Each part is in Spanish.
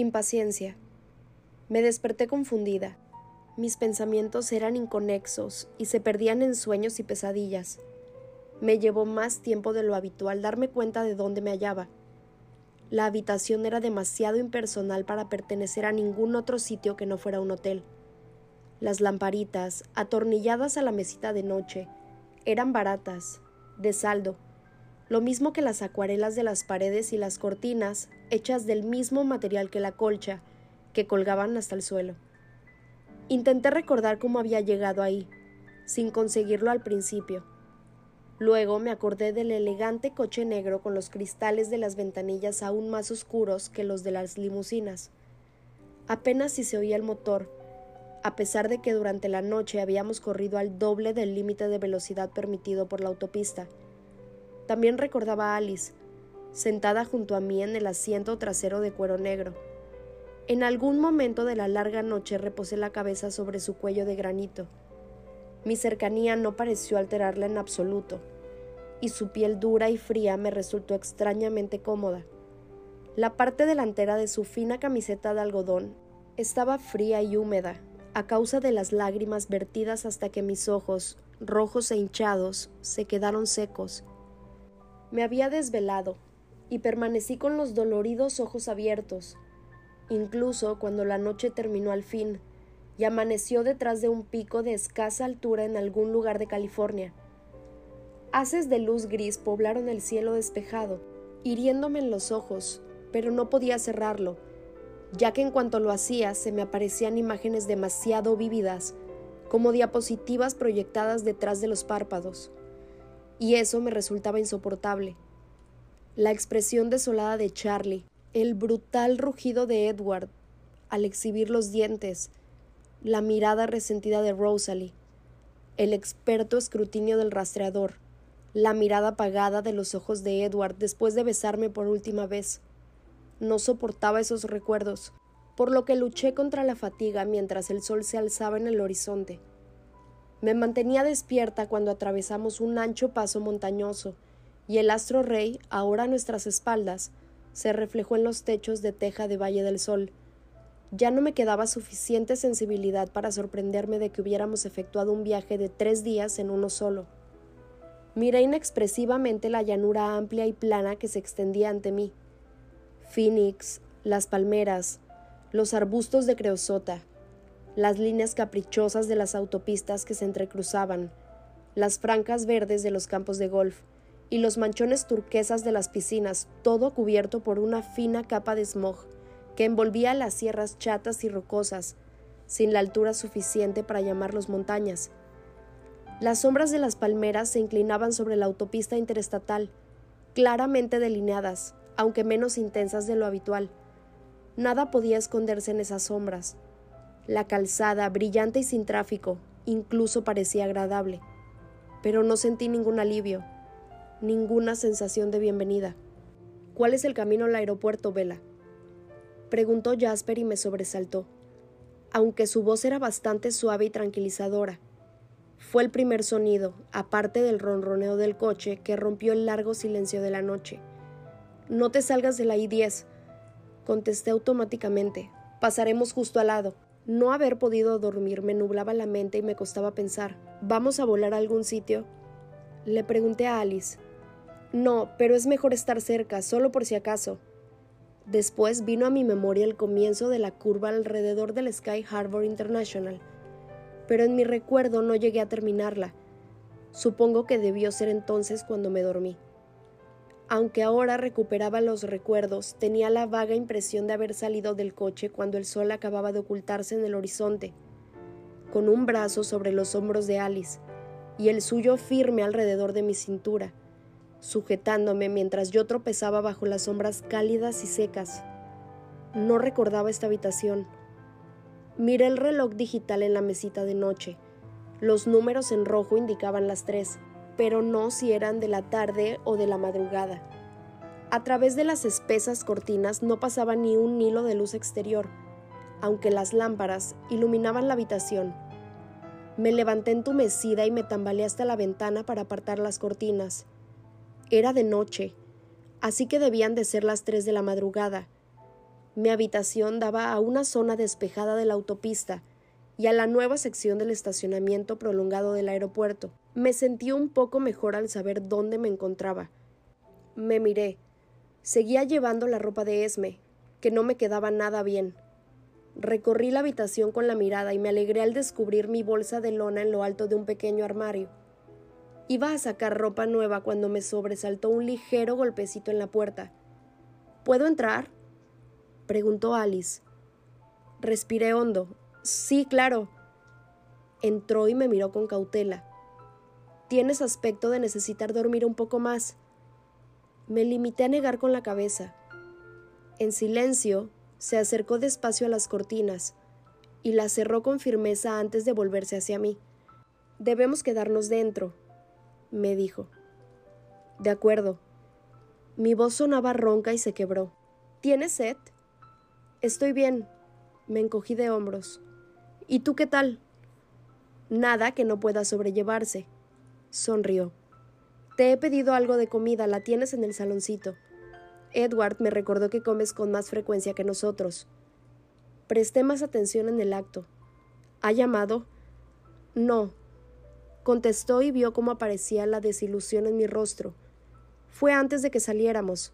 Impaciencia. Me desperté confundida. Mis pensamientos eran inconexos y se perdían en sueños y pesadillas. Me llevó más tiempo de lo habitual darme cuenta de dónde me hallaba. La habitación era demasiado impersonal para pertenecer a ningún otro sitio que no fuera un hotel. Las lamparitas, atornilladas a la mesita de noche, eran baratas, de saldo, lo mismo que las acuarelas de las paredes y las cortinas, hechas del mismo material que la colcha, que colgaban hasta el suelo. Intenté recordar cómo había llegado ahí, sin conseguirlo al principio. Luego me acordé del elegante coche negro con los cristales de las ventanillas aún más oscuros que los de las limusinas. Apenas si se oía el motor, a pesar de que durante la noche habíamos corrido al doble del límite de velocidad permitido por la autopista. También recordaba a Alice, sentada junto a mí en el asiento trasero de cuero negro. En algún momento de la larga noche reposé la cabeza sobre su cuello de granito. Mi cercanía no pareció alterarla en absoluto, y su piel dura y fría me resultó extrañamente cómoda. La parte delantera de su fina camiseta de algodón estaba fría y húmeda, a causa de las lágrimas vertidas hasta que mis ojos, rojos e hinchados, se quedaron secos. Me había desvelado y permanecí con los doloridos ojos abiertos, incluso cuando la noche terminó al fin y amaneció detrás de un pico de escasa altura en algún lugar de California. Haces de luz gris poblaron el cielo despejado, hiriéndome en los ojos, pero no podía cerrarlo ya que en cuanto lo hacía se me aparecían imágenes demasiado vívidas, como diapositivas proyectadas detrás de los párpados, y eso me resultaba insoportable. La expresión desolada de Charlie, el brutal rugido de Edward al exhibir los dientes, la mirada resentida de Rosalie, el experto escrutinio del rastreador, la mirada apagada de los ojos de Edward después de besarme por última vez, no soportaba esos recuerdos, por lo que luché contra la fatiga mientras el sol se alzaba en el horizonte. Me mantenía despierta cuando atravesamos un ancho paso montañoso, y el astro rey, ahora a nuestras espaldas, se reflejó en los techos de teja de Valle del Sol. Ya no me quedaba suficiente sensibilidad para sorprenderme de que hubiéramos efectuado un viaje de tres días en uno solo. Miré inexpresivamente la llanura amplia y plana que se extendía ante mí. Phoenix, las palmeras, los arbustos de creosota, las líneas caprichosas de las autopistas que se entrecruzaban, las francas verdes de los campos de golf y los manchones turquesas de las piscinas, todo cubierto por una fina capa de smog que envolvía las sierras chatas y rocosas, sin la altura suficiente para llamarlos montañas. Las sombras de las palmeras se inclinaban sobre la autopista interestatal, claramente delineadas, aunque menos intensas de lo habitual. Nada podía esconderse en esas sombras. La calzada, brillante y sin tráfico, incluso parecía agradable. Pero no sentí ningún alivio, ninguna sensación de bienvenida. ¿Cuál es el camino al aeropuerto, Vela? Preguntó Jasper y me sobresaltó, aunque su voz era bastante suave y tranquilizadora. Fue el primer sonido, aparte del ronroneo del coche, que rompió el largo silencio de la noche. No te salgas de la I-10. Contesté automáticamente. Pasaremos justo al lado. No haber podido dormir me nublaba la mente y me costaba pensar. ¿Vamos a volar a algún sitio? Le pregunté a Alice. No, pero es mejor estar cerca, solo por si acaso. Después vino a mi memoria el comienzo de la curva alrededor del Sky Harbor International, pero en mi recuerdo no llegué a terminarla. Supongo que debió ser entonces cuando me dormí. Aunque ahora recuperaba los recuerdos, tenía la vaga impresión de haber salido del coche cuando el sol acababa de ocultarse en el horizonte, con un brazo sobre los hombros de Alice y el suyo firme alrededor de mi cintura, sujetándome mientras yo tropezaba bajo las sombras cálidas y secas. No recordaba esta habitación. Miré el reloj digital en la mesita de noche. Los números en rojo indicaban las tres pero no si eran de la tarde o de la madrugada. A través de las espesas cortinas no pasaba ni un hilo de luz exterior, aunque las lámparas iluminaban la habitación. Me levanté entumecida y me tambaleé hasta la ventana para apartar las cortinas. Era de noche, así que debían de ser las tres de la madrugada. Mi habitación daba a una zona despejada de la autopista y a la nueva sección del estacionamiento prolongado del aeropuerto. Me sentí un poco mejor al saber dónde me encontraba. Me miré. Seguía llevando la ropa de Esme, que no me quedaba nada bien. Recorrí la habitación con la mirada y me alegré al descubrir mi bolsa de lona en lo alto de un pequeño armario. Iba a sacar ropa nueva cuando me sobresaltó un ligero golpecito en la puerta. ¿Puedo entrar? preguntó Alice. Respiré hondo. Sí, claro. Entró y me miró con cautela. Tienes aspecto de necesitar dormir un poco más. Me limité a negar con la cabeza. En silencio, se acercó despacio a las cortinas y las cerró con firmeza antes de volverse hacia mí. Debemos quedarnos dentro, me dijo. De acuerdo. Mi voz sonaba ronca y se quebró. ¿Tienes sed? Estoy bien. Me encogí de hombros. ¿Y tú qué tal? Nada que no pueda sobrellevarse. Sonrió. Te he pedido algo de comida, la tienes en el saloncito. Edward me recordó que comes con más frecuencia que nosotros. Presté más atención en el acto. ¿Ha llamado? No. Contestó y vio cómo aparecía la desilusión en mi rostro. Fue antes de que saliéramos.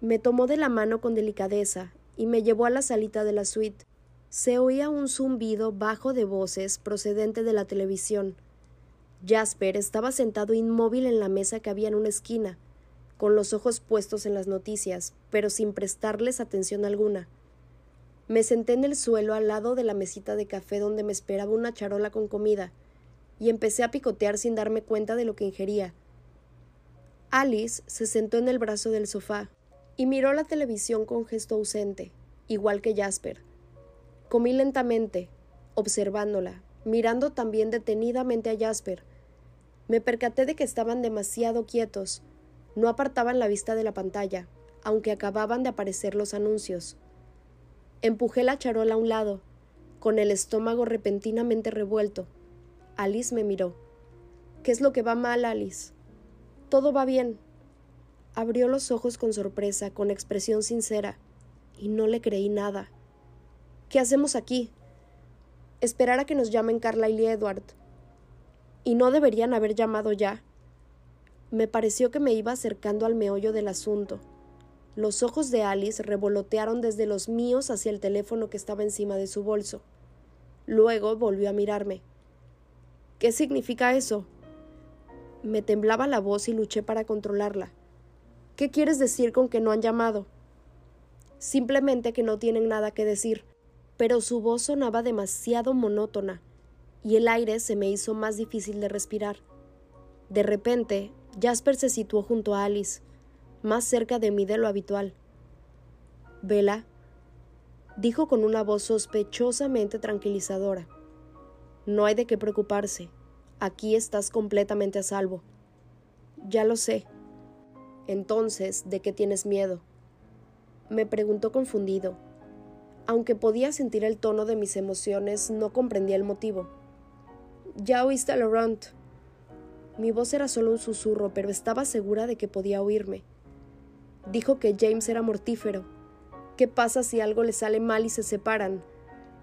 Me tomó de la mano con delicadeza y me llevó a la salita de la suite. Se oía un zumbido bajo de voces procedente de la televisión. Jasper estaba sentado inmóvil en la mesa que había en una esquina con los ojos puestos en las noticias, pero sin prestarles atención alguna. Me senté en el suelo al lado de la mesita de café donde me esperaba una charola con comida, y empecé a picotear sin darme cuenta de lo que ingería. Alice se sentó en el brazo del sofá y miró la televisión con gesto ausente, igual que Jasper. Comí lentamente, observándola, mirando también detenidamente a Jasper. Me percaté de que estaban demasiado quietos, no apartaban la vista de la pantalla, aunque acababan de aparecer los anuncios. Empujé la charola a un lado, con el estómago repentinamente revuelto. Alice me miró. ¿Qué es lo que va mal, Alice? Todo va bien. Abrió los ojos con sorpresa, con expresión sincera, y no le creí nada. ¿Qué hacemos aquí? Esperar a que nos llamen Carla y Edward. ¿Y no deberían haber llamado ya? Me pareció que me iba acercando al meollo del asunto. Los ojos de Alice revolotearon desde los míos hacia el teléfono que estaba encima de su bolso. Luego volvió a mirarme. ¿Qué significa eso? Me temblaba la voz y luché para controlarla. ¿Qué quieres decir con que no han llamado? Simplemente que no tienen nada que decir, pero su voz sonaba demasiado monótona, y el aire se me hizo más difícil de respirar. De repente, Jasper se situó junto a Alice, más cerca de mí de lo habitual. Vela, dijo con una voz sospechosamente tranquilizadora. No hay de qué preocuparse. Aquí estás completamente a salvo. Ya lo sé. Entonces, ¿de qué tienes miedo? Me preguntó confundido. Aunque podía sentir el tono de mis emociones, no comprendía el motivo. Ya oíste a Laurent, mi voz era solo un susurro, pero estaba segura de que podía oírme. Dijo que James era mortífero. ¿Qué pasa si algo le sale mal y se separan?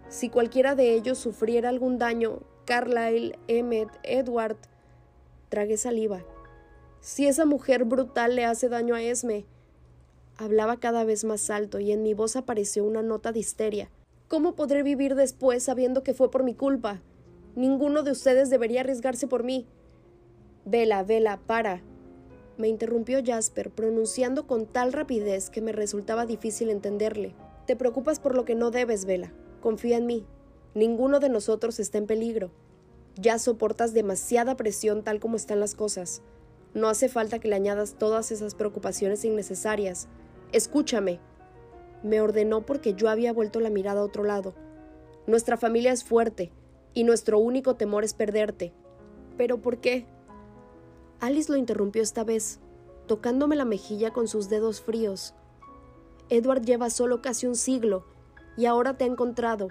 Si cualquiera de ellos sufriera algún daño, Carlyle, Emmet, Edward. Tragué saliva. Si esa mujer brutal le hace daño a Esme. Hablaba cada vez más alto y en mi voz apareció una nota de histeria. ¿Cómo podré vivir después sabiendo que fue por mi culpa? Ninguno de ustedes debería arriesgarse por mí. Vela, vela, para. Me interrumpió Jasper, pronunciando con tal rapidez que me resultaba difícil entenderle. Te preocupas por lo que no debes, Vela. Confía en mí. Ninguno de nosotros está en peligro. Ya soportas demasiada presión tal como están las cosas. No hace falta que le añadas todas esas preocupaciones innecesarias. Escúchame. Me ordenó porque yo había vuelto la mirada a otro lado. Nuestra familia es fuerte, y nuestro único temor es perderte. ¿Pero por qué? Alice lo interrumpió esta vez, tocándome la mejilla con sus dedos fríos. Edward lleva solo casi un siglo y ahora te ha encontrado.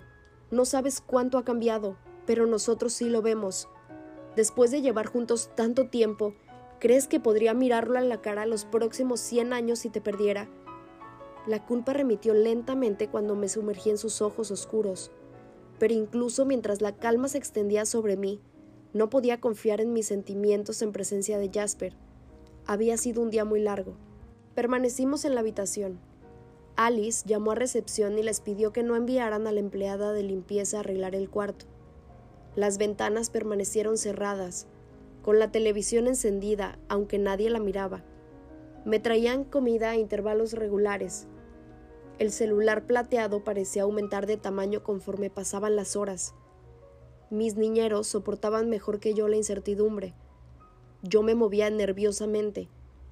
No sabes cuánto ha cambiado, pero nosotros sí lo vemos. Después de llevar juntos tanto tiempo, ¿crees que podría mirarlo a la cara los próximos cien años si te perdiera? La culpa remitió lentamente cuando me sumergí en sus ojos oscuros, pero incluso mientras la calma se extendía sobre mí, no podía confiar en mis sentimientos en presencia de Jasper. Había sido un día muy largo. Permanecimos en la habitación. Alice llamó a recepción y les pidió que no enviaran a la empleada de limpieza a arreglar el cuarto. Las ventanas permanecieron cerradas, con la televisión encendida, aunque nadie la miraba. Me traían comida a intervalos regulares. El celular plateado parecía aumentar de tamaño conforme pasaban las horas. Mis niñeros soportaban mejor que yo la incertidumbre. Yo me movía nerviosamente,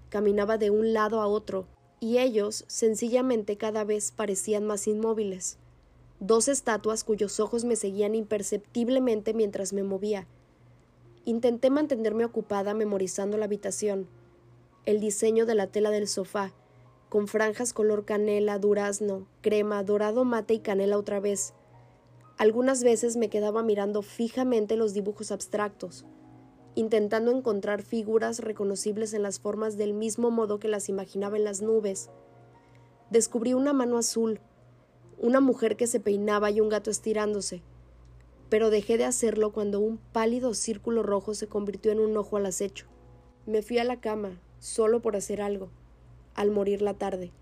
caminaba de un lado a otro, y ellos sencillamente cada vez parecían más inmóviles. Dos estatuas cuyos ojos me seguían imperceptiblemente mientras me movía. Intenté mantenerme ocupada memorizando la habitación, el diseño de la tela del sofá, con franjas color canela, durazno, crema, dorado mate y canela otra vez, algunas veces me quedaba mirando fijamente los dibujos abstractos, intentando encontrar figuras reconocibles en las formas del mismo modo que las imaginaba en las nubes. Descubrí una mano azul, una mujer que se peinaba y un gato estirándose, pero dejé de hacerlo cuando un pálido círculo rojo se convirtió en un ojo al acecho. Me fui a la cama, solo por hacer algo, al morir la tarde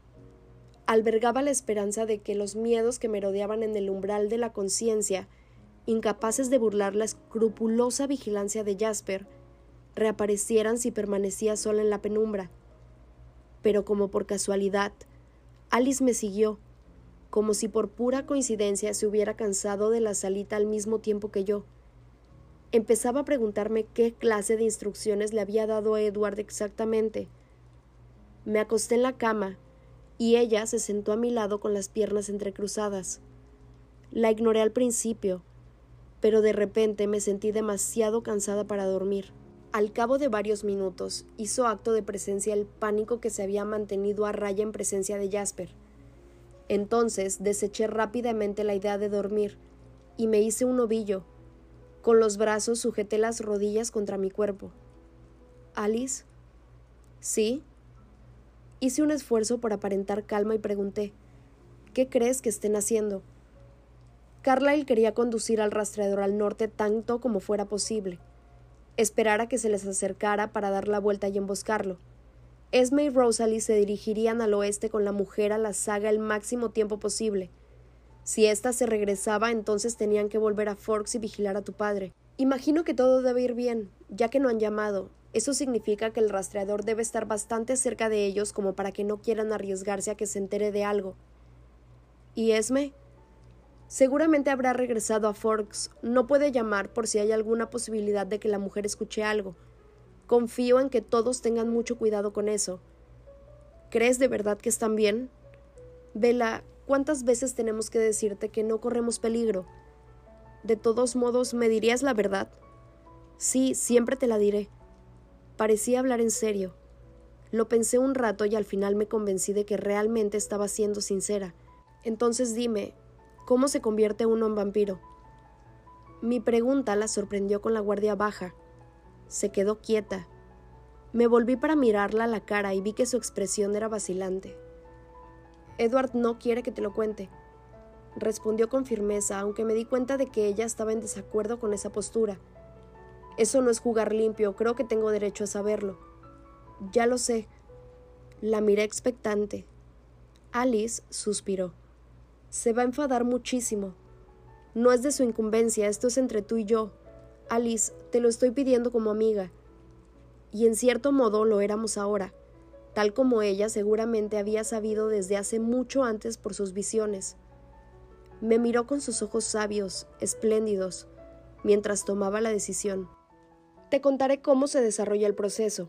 albergaba la esperanza de que los miedos que me rodeaban en el umbral de la conciencia, incapaces de burlar la escrupulosa vigilancia de Jasper, reaparecieran si permanecía sola en la penumbra. Pero como por casualidad, Alice me siguió, como si por pura coincidencia se hubiera cansado de la salita al mismo tiempo que yo. Empezaba a preguntarme qué clase de instrucciones le había dado a Edward exactamente. Me acosté en la cama y ella se sentó a mi lado con las piernas entrecruzadas. La ignoré al principio, pero de repente me sentí demasiado cansada para dormir. Al cabo de varios minutos hizo acto de presencia el pánico que se había mantenido a raya en presencia de Jasper. Entonces deseché rápidamente la idea de dormir y me hice un ovillo. Con los brazos sujeté las rodillas contra mi cuerpo. Alice. ¿Sí? Hice un esfuerzo por aparentar calma y pregunté ¿Qué crees que estén haciendo? Carlyle quería conducir al rastreador al norte tanto como fuera posible. Esperar a que se les acercara para dar la vuelta y emboscarlo. Esme y Rosalie se dirigirían al oeste con la mujer a la saga el máximo tiempo posible. Si ésta se regresaba, entonces tenían que volver a Forks y vigilar a tu padre. Imagino que todo debe ir bien, ya que no han llamado, eso significa que el rastreador debe estar bastante cerca de ellos como para que no quieran arriesgarse a que se entere de algo. ¿Y Esme? Seguramente habrá regresado a Forks. No puede llamar por si hay alguna posibilidad de que la mujer escuche algo. Confío en que todos tengan mucho cuidado con eso. ¿Crees de verdad que están bien? Vela, ¿cuántas veces tenemos que decirte que no corremos peligro? De todos modos, ¿me dirías la verdad? Sí, siempre te la diré. Parecía hablar en serio. Lo pensé un rato y al final me convencí de que realmente estaba siendo sincera. Entonces dime, ¿cómo se convierte uno en vampiro? Mi pregunta la sorprendió con la guardia baja. Se quedó quieta. Me volví para mirarla a la cara y vi que su expresión era vacilante. Edward no quiere que te lo cuente, respondió con firmeza, aunque me di cuenta de que ella estaba en desacuerdo con esa postura. Eso no es jugar limpio, creo que tengo derecho a saberlo. Ya lo sé. La miré expectante. Alice suspiró. Se va a enfadar muchísimo. No es de su incumbencia, esto es entre tú y yo. Alice, te lo estoy pidiendo como amiga. Y en cierto modo lo éramos ahora, tal como ella seguramente había sabido desde hace mucho antes por sus visiones. Me miró con sus ojos sabios, espléndidos, mientras tomaba la decisión. Te contaré cómo se desarrolla el proceso,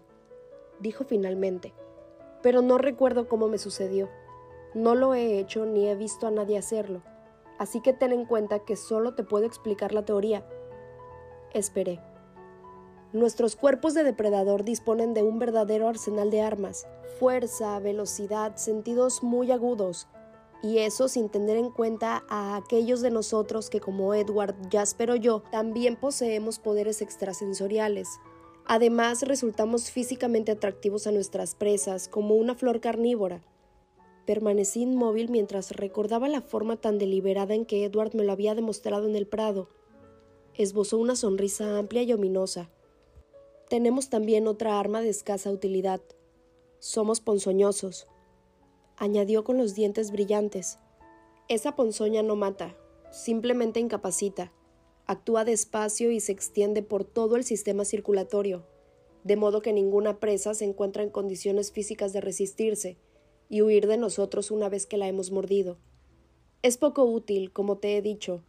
dijo finalmente, pero no recuerdo cómo me sucedió. No lo he hecho ni he visto a nadie hacerlo, así que ten en cuenta que solo te puedo explicar la teoría. Esperé. Nuestros cuerpos de depredador disponen de un verdadero arsenal de armas, fuerza, velocidad, sentidos muy agudos, y eso sin tener en cuenta a aquellos de nosotros que como Edward, Jasper o yo también poseemos poderes extrasensoriales. Además, resultamos físicamente atractivos a nuestras presas como una flor carnívora. Permanecí inmóvil mientras recordaba la forma tan deliberada en que Edward me lo había demostrado en el prado. Esbozó una sonrisa amplia y ominosa. Tenemos también otra arma de escasa utilidad. Somos ponzoñosos, añadió con los dientes brillantes. Esa ponzoña no mata, simplemente incapacita. Actúa despacio y se extiende por todo el sistema circulatorio, de modo que ninguna presa se encuentra en condiciones físicas de resistirse y huir de nosotros una vez que la hemos mordido. Es poco útil, como te he dicho,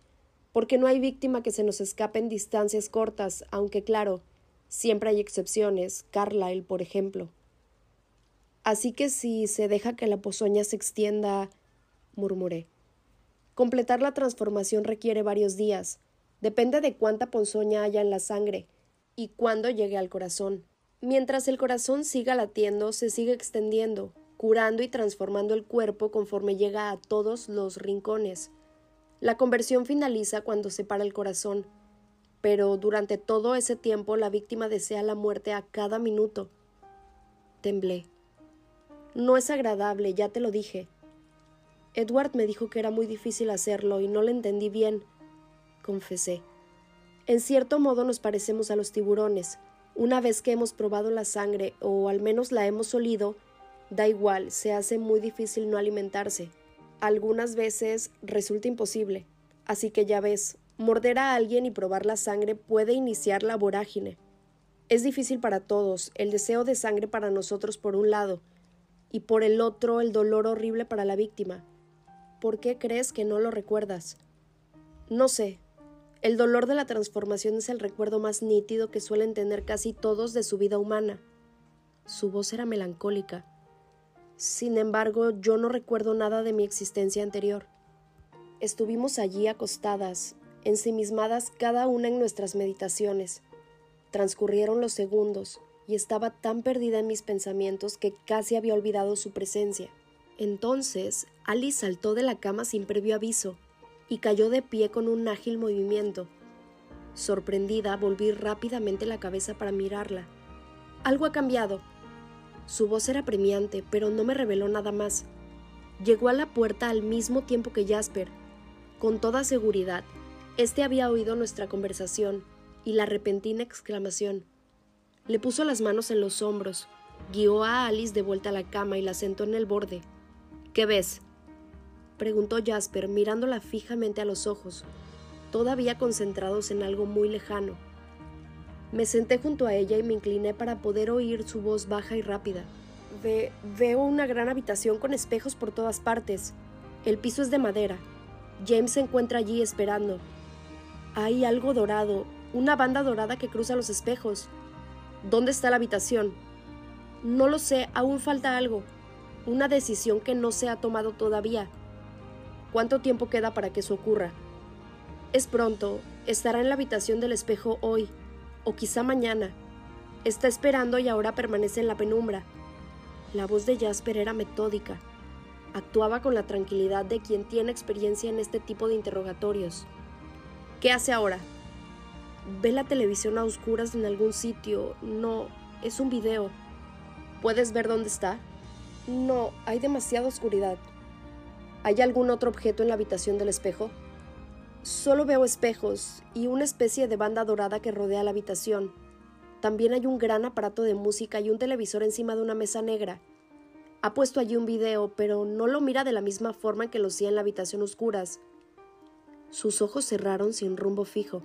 porque no hay víctima que se nos escape en distancias cortas, aunque claro, siempre hay excepciones, Carlyle, por ejemplo. Así que si se deja que la pozoña se extienda, murmuré. Completar la transformación requiere varios días. Depende de cuánta ponzoña haya en la sangre y cuándo llegue al corazón. Mientras el corazón siga latiendo, se sigue extendiendo, curando y transformando el cuerpo conforme llega a todos los rincones. La conversión finaliza cuando se para el corazón, pero durante todo ese tiempo la víctima desea la muerte a cada minuto. Temblé. No es agradable, ya te lo dije. Edward me dijo que era muy difícil hacerlo y no le entendí bien, confesé. En cierto modo nos parecemos a los tiburones. Una vez que hemos probado la sangre, o al menos la hemos olido, da igual, se hace muy difícil no alimentarse. Algunas veces resulta imposible. Así que ya ves, morder a alguien y probar la sangre puede iniciar la vorágine. Es difícil para todos, el deseo de sangre para nosotros por un lado, y por el otro el dolor horrible para la víctima. ¿Por qué crees que no lo recuerdas? No sé. El dolor de la transformación es el recuerdo más nítido que suelen tener casi todos de su vida humana. Su voz era melancólica. Sin embargo, yo no recuerdo nada de mi existencia anterior. Estuvimos allí acostadas, ensimismadas cada una en nuestras meditaciones. Transcurrieron los segundos, y estaba tan perdida en mis pensamientos que casi había olvidado su presencia. Entonces, Alice saltó de la cama sin previo aviso y cayó de pie con un ágil movimiento. Sorprendida, volví rápidamente la cabeza para mirarla. Algo ha cambiado. Su voz era premiante, pero no me reveló nada más. Llegó a la puerta al mismo tiempo que Jasper. Con toda seguridad, este había oído nuestra conversación y la repentina exclamación. Le puso las manos en los hombros, guió a Alice de vuelta a la cama y la sentó en el borde. ¿Qué ves? preguntó Jasper mirándola fijamente a los ojos, todavía concentrados en algo muy lejano. Me senté junto a ella y me incliné para poder oír su voz baja y rápida. veo una gran habitación con espejos por todas partes. El piso es de madera. James se encuentra allí esperando. Hay algo dorado, una banda dorada que cruza los espejos. ¿Dónde está la habitación? No lo sé, aún falta algo. Una decisión que no se ha tomado todavía. ¿Cuánto tiempo queda para que eso ocurra? Es pronto, estará en la habitación del espejo hoy, o quizá mañana. Está esperando y ahora permanece en la penumbra. La voz de Jasper era metódica. Actuaba con la tranquilidad de quien tiene experiencia en este tipo de interrogatorios. ¿Qué hace ahora? Ve la televisión a oscuras en algún sitio. No, es un video. ¿Puedes ver dónde está? No, hay demasiada oscuridad. ¿Hay algún otro objeto en la habitación del espejo? Solo veo espejos y una especie de banda dorada que rodea la habitación. También hay un gran aparato de música y un televisor encima de una mesa negra. Ha puesto allí un video, pero no lo mira de la misma forma que lo hacía en la habitación oscuras. Sus ojos cerraron sin rumbo fijo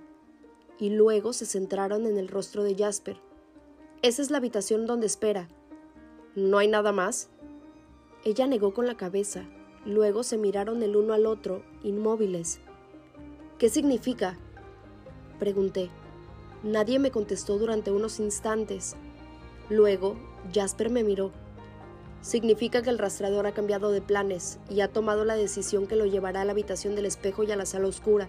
y luego se centraron en el rostro de Jasper. Esa es la habitación donde espera. ¿No hay nada más? Ella negó con la cabeza. Luego se miraron el uno al otro, inmóviles. ¿Qué significa? Pregunté. Nadie me contestó durante unos instantes. Luego, Jasper me miró. Significa que el rastreador ha cambiado de planes y ha tomado la decisión que lo llevará a la habitación del espejo y a la sala oscura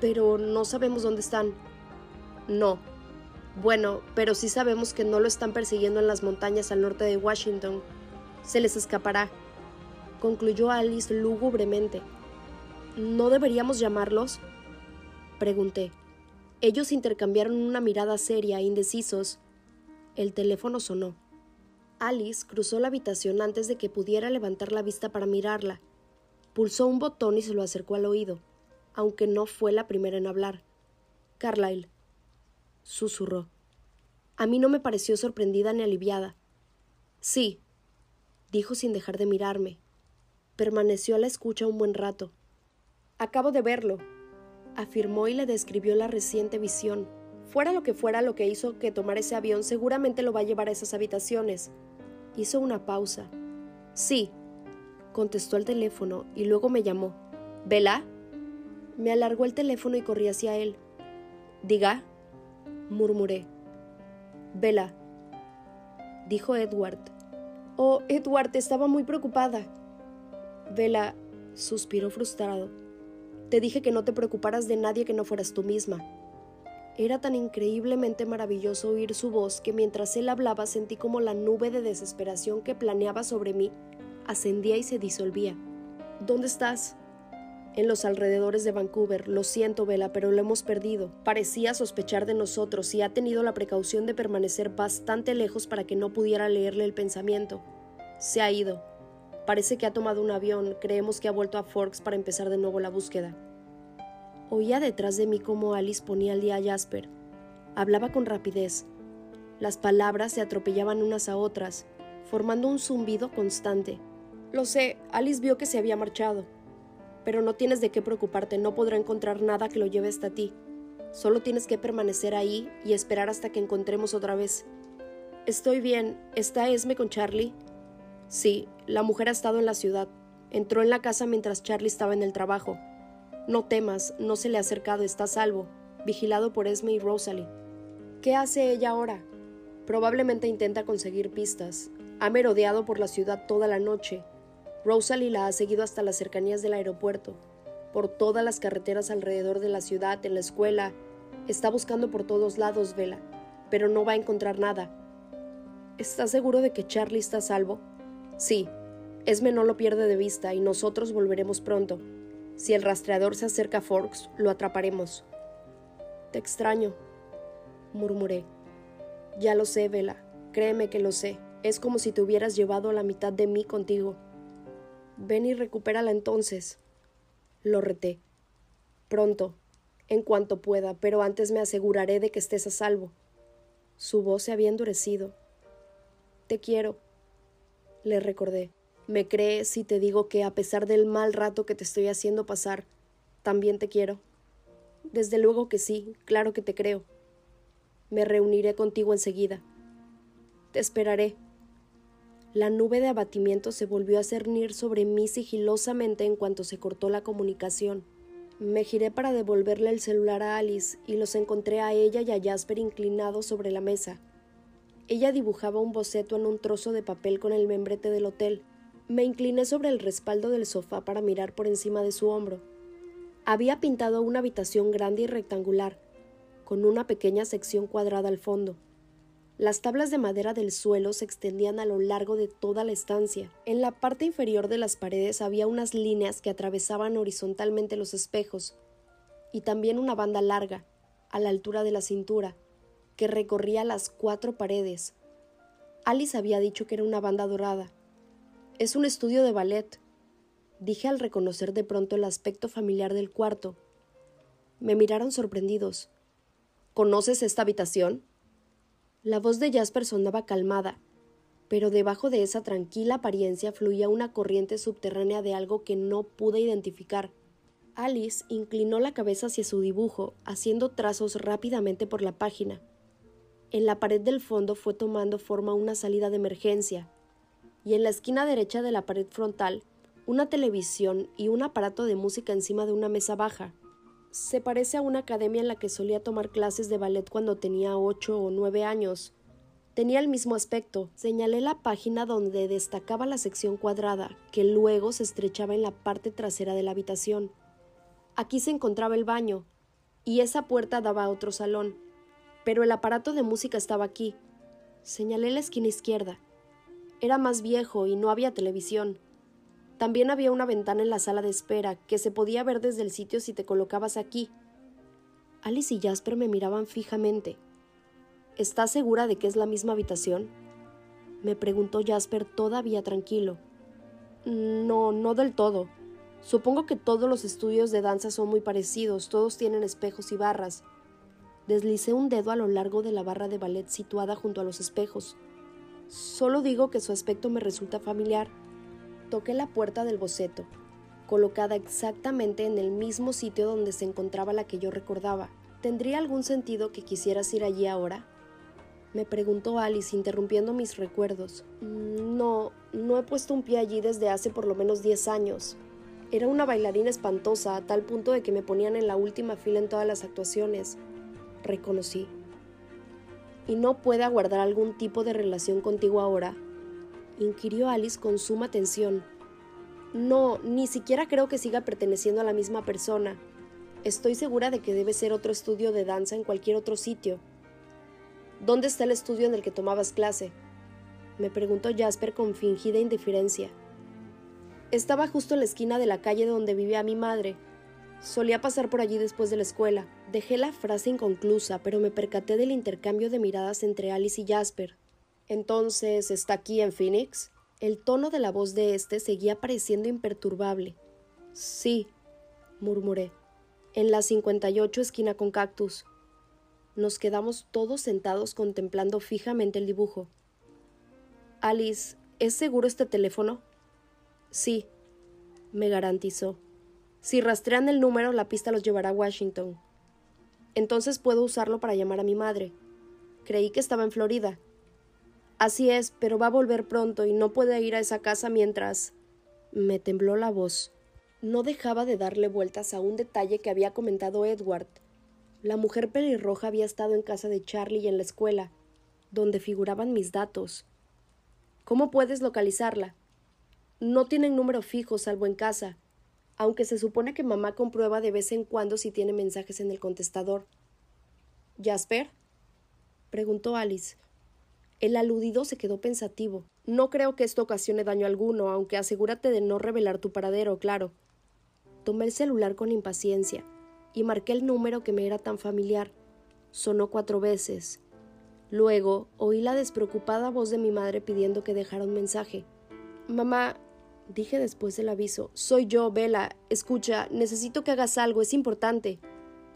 pero no sabemos dónde están. No. Bueno, pero sí sabemos que no lo están persiguiendo en las montañas al norte de Washington. Se les escapará. Concluyó Alice lúgubremente. ¿No deberíamos llamarlos? Pregunté. Ellos intercambiaron una mirada seria, indecisos. El teléfono sonó. Alice cruzó la habitación antes de que pudiera levantar la vista para mirarla. Pulsó un botón y se lo acercó al oído, aunque no fue la primera en hablar. Carlyle, susurró. A mí no me pareció sorprendida ni aliviada. Sí, dijo sin dejar de mirarme. Permaneció a la escucha un buen rato. Acabo de verlo, afirmó y le describió la reciente visión. Fuera lo que fuera lo que hizo que tomar ese avión, seguramente lo va a llevar a esas habitaciones. Hizo una pausa. Sí, contestó el teléfono y luego me llamó. ¿Vela? Me alargó el teléfono y corrí hacia él. Diga, murmuré. Vela, dijo Edward. Oh, Edward, estaba muy preocupada. Vela, suspiró frustrado. Te dije que no te preocuparas de nadie que no fueras tú misma. Era tan increíblemente maravilloso oír su voz que mientras él hablaba sentí como la nube de desesperación que planeaba sobre mí ascendía y se disolvía. ¿Dónde estás? En los alrededores de Vancouver. Lo siento, Vela, pero lo hemos perdido. Parecía sospechar de nosotros y ha tenido la precaución de permanecer bastante lejos para que no pudiera leerle el pensamiento. Se ha ido. Parece que ha tomado un avión. Creemos que ha vuelto a Forks para empezar de nuevo la búsqueda. Oía detrás de mí cómo Alice ponía al día a Jasper. Hablaba con rapidez. Las palabras se atropellaban unas a otras, formando un zumbido constante. Lo sé, Alice vio que se había marchado. Pero no tienes de qué preocuparte, no podrá encontrar nada que lo lleve hasta ti. Solo tienes que permanecer ahí y esperar hasta que encontremos otra vez. Estoy bien. ¿Está Esme con Charlie? Sí, la mujer ha estado en la ciudad. Entró en la casa mientras Charlie estaba en el trabajo. No temas, no se le ha acercado, está salvo, vigilado por Esme y Rosalie. ¿Qué hace ella ahora? Probablemente intenta conseguir pistas. Ha merodeado por la ciudad toda la noche. Rosalie la ha seguido hasta las cercanías del aeropuerto, por todas las carreteras alrededor de la ciudad, en la escuela. Está buscando por todos lados, Vela, pero no va a encontrar nada. ¿Estás seguro de que Charlie está salvo? Sí. Esme no lo pierde de vista y nosotros volveremos pronto. Si el rastreador se acerca a Forks, lo atraparemos. Te extraño, murmuré. Ya lo sé, Vela. Créeme que lo sé. Es como si te hubieras llevado la mitad de mí contigo. Ven y recupérala entonces. Lo reté. Pronto, en cuanto pueda, pero antes me aseguraré de que estés a salvo. Su voz se había endurecido. Te quiero, le recordé. ¿Me crees si te digo que a pesar del mal rato que te estoy haciendo pasar, también te quiero? Desde luego que sí, claro que te creo. Me reuniré contigo enseguida. Te esperaré. La nube de abatimiento se volvió a cernir sobre mí sigilosamente en cuanto se cortó la comunicación. Me giré para devolverle el celular a Alice y los encontré a ella y a Jasper inclinados sobre la mesa. Ella dibujaba un boceto en un trozo de papel con el membrete del hotel. Me incliné sobre el respaldo del sofá para mirar por encima de su hombro. Había pintado una habitación grande y rectangular, con una pequeña sección cuadrada al fondo. Las tablas de madera del suelo se extendían a lo largo de toda la estancia. En la parte inferior de las paredes había unas líneas que atravesaban horizontalmente los espejos, y también una banda larga, a la altura de la cintura, que recorría las cuatro paredes. Alice había dicho que era una banda dorada, es un estudio de ballet, dije al reconocer de pronto el aspecto familiar del cuarto. Me miraron sorprendidos. ¿Conoces esta habitación? La voz de Jasper sonaba calmada, pero debajo de esa tranquila apariencia fluía una corriente subterránea de algo que no pude identificar. Alice inclinó la cabeza hacia su dibujo, haciendo trazos rápidamente por la página. En la pared del fondo fue tomando forma una salida de emergencia, y en la esquina derecha de la pared frontal una televisión y un aparato de música encima de una mesa baja. Se parece a una academia en la que solía tomar clases de ballet cuando tenía ocho o nueve años. Tenía el mismo aspecto. Señalé la página donde destacaba la sección cuadrada, que luego se estrechaba en la parte trasera de la habitación. Aquí se encontraba el baño, y esa puerta daba a otro salón. Pero el aparato de música estaba aquí. Señalé la esquina izquierda. Era más viejo y no había televisión. También había una ventana en la sala de espera que se podía ver desde el sitio si te colocabas aquí. Alice y Jasper me miraban fijamente. ¿Estás segura de que es la misma habitación? me preguntó Jasper todavía tranquilo. No, no del todo. Supongo que todos los estudios de danza son muy parecidos, todos tienen espejos y barras. Deslicé un dedo a lo largo de la barra de ballet situada junto a los espejos. Solo digo que su aspecto me resulta familiar. Toqué la puerta del boceto, colocada exactamente en el mismo sitio donde se encontraba la que yo recordaba. ¿Tendría algún sentido que quisieras ir allí ahora? me preguntó Alice, interrumpiendo mis recuerdos. No, no he puesto un pie allí desde hace por lo menos diez años. Era una bailarina espantosa, a tal punto de que me ponían en la última fila en todas las actuaciones. Reconocí. ¿Y no puede aguardar algún tipo de relación contigo ahora? inquirió Alice con suma atención. No, ni siquiera creo que siga perteneciendo a la misma persona. Estoy segura de que debe ser otro estudio de danza en cualquier otro sitio. ¿Dónde está el estudio en el que tomabas clase? me preguntó Jasper con fingida indiferencia. Estaba justo en la esquina de la calle donde vivía mi madre. Solía pasar por allí después de la escuela. Dejé la frase inconclusa, pero me percaté del intercambio de miradas entre Alice y Jasper. Entonces, ¿está aquí en Phoenix? El tono de la voz de éste seguía pareciendo imperturbable. Sí, murmuré. En la 58 esquina con cactus. Nos quedamos todos sentados contemplando fijamente el dibujo. Alice, ¿es seguro este teléfono? Sí, me garantizó. Si rastrean el número, la pista los llevará a Washington. Entonces puedo usarlo para llamar a mi madre. Creí que estaba en Florida. Así es, pero va a volver pronto y no puede ir a esa casa mientras. Me tembló la voz. No dejaba de darle vueltas a un detalle que había comentado Edward la mujer pelirroja había estado en casa de Charlie y en la escuela, donde figuraban mis datos. ¿Cómo puedes localizarla? No tienen número fijo salvo en casa, aunque se supone que mamá comprueba de vez en cuando si tiene mensajes en el contestador. ¿Jasper? preguntó Alice. El aludido se quedó pensativo. No creo que esto ocasione daño alguno, aunque asegúrate de no revelar tu paradero, claro. Tomé el celular con impaciencia y marqué el número que me era tan familiar. Sonó cuatro veces. Luego oí la despreocupada voz de mi madre pidiendo que dejara un mensaje. Mamá, dije después del aviso, soy yo, Vela. Escucha, necesito que hagas algo, es importante.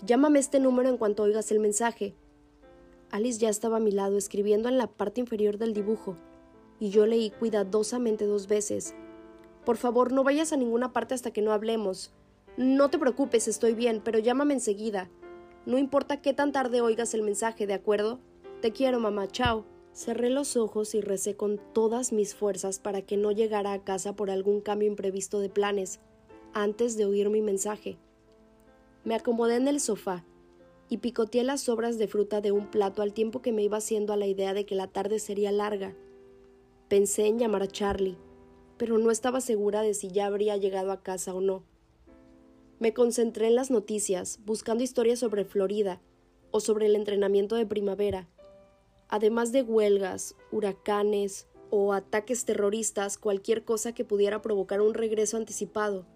Llámame este número en cuanto oigas el mensaje. Alice ya estaba a mi lado escribiendo en la parte inferior del dibujo, y yo leí cuidadosamente dos veces. Por favor, no vayas a ninguna parte hasta que no hablemos. No te preocupes, estoy bien, pero llámame enseguida. No importa qué tan tarde oigas el mensaje, ¿de acuerdo? Te quiero, mamá, chao. Cerré los ojos y recé con todas mis fuerzas para que no llegara a casa por algún cambio imprevisto de planes, antes de oír mi mensaje. Me acomodé en el sofá y picoteé las sobras de fruta de un plato al tiempo que me iba haciendo a la idea de que la tarde sería larga. Pensé en llamar a Charlie, pero no estaba segura de si ya habría llegado a casa o no. Me concentré en las noticias, buscando historias sobre Florida o sobre el entrenamiento de primavera. Además de huelgas, huracanes o ataques terroristas, cualquier cosa que pudiera provocar un regreso anticipado.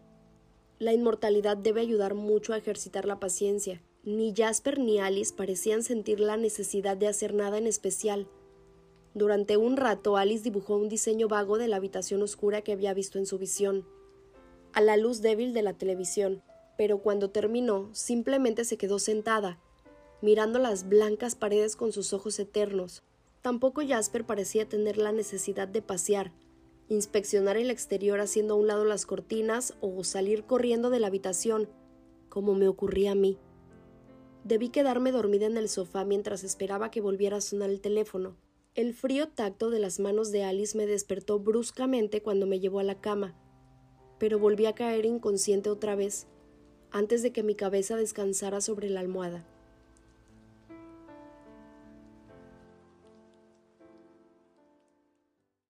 La inmortalidad debe ayudar mucho a ejercitar la paciencia. Ni Jasper ni Alice parecían sentir la necesidad de hacer nada en especial. Durante un rato Alice dibujó un diseño vago de la habitación oscura que había visto en su visión, a la luz débil de la televisión pero cuando terminó simplemente se quedó sentada, mirando las blancas paredes con sus ojos eternos. Tampoco Jasper parecía tener la necesidad de pasear, inspeccionar el exterior haciendo a un lado las cortinas o salir corriendo de la habitación, como me ocurría a mí. Debí quedarme dormida en el sofá mientras esperaba que volviera a sonar el teléfono. El frío tacto de las manos de Alice me despertó bruscamente cuando me llevó a la cama, pero volví a caer inconsciente otra vez antes de que mi cabeza descansara sobre la almohada.